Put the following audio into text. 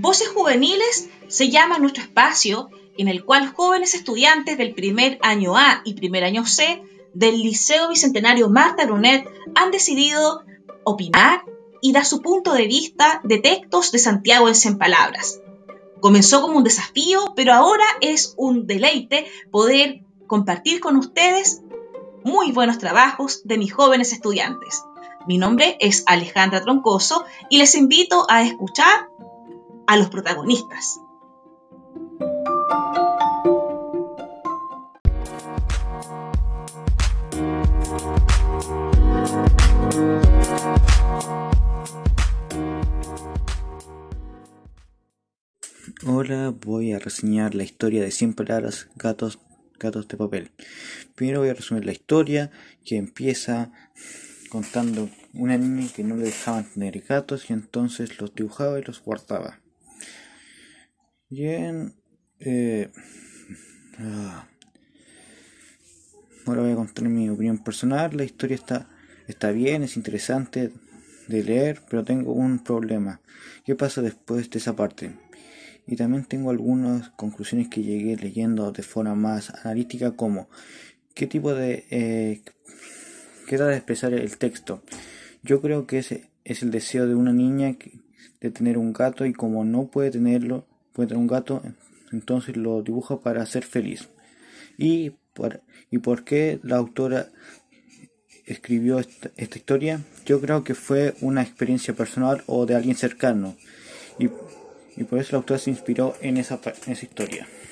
Voces Juveniles se llama nuestro espacio en el cual jóvenes estudiantes del primer año A y primer año C del Liceo Bicentenario Marta Brunet han decidido opinar y dar su punto de vista de textos de Santiago en 100 palabras. Comenzó como un desafío, pero ahora es un deleite poder compartir con ustedes muy buenos trabajos de mis jóvenes estudiantes. Mi nombre es Alejandra Troncoso y les invito a escuchar a los protagonistas. Hola, voy a reseñar la historia de 100 palabras gatos, gatos de papel. Primero voy a resumir la historia que empieza contando una niña que no le dejaban tener gatos y entonces los dibujaba y los guardaba. Bien, eh, ah. ahora voy a contar mi opinión personal. La historia está, está bien, es interesante de leer, pero tengo un problema. ¿Qué pasa después de esa parte? y también tengo algunas conclusiones que llegué leyendo de forma más analítica como qué tipo de eh, qué da de expresar el texto yo creo que ese es el deseo de una niña de tener un gato y como no puede tenerlo tener un gato entonces lo dibuja para ser feliz y por, y por qué la autora escribió esta, esta historia yo creo que fue una experiencia personal o de alguien cercano y y por eso el autor se inspiró en esa, en esa historia.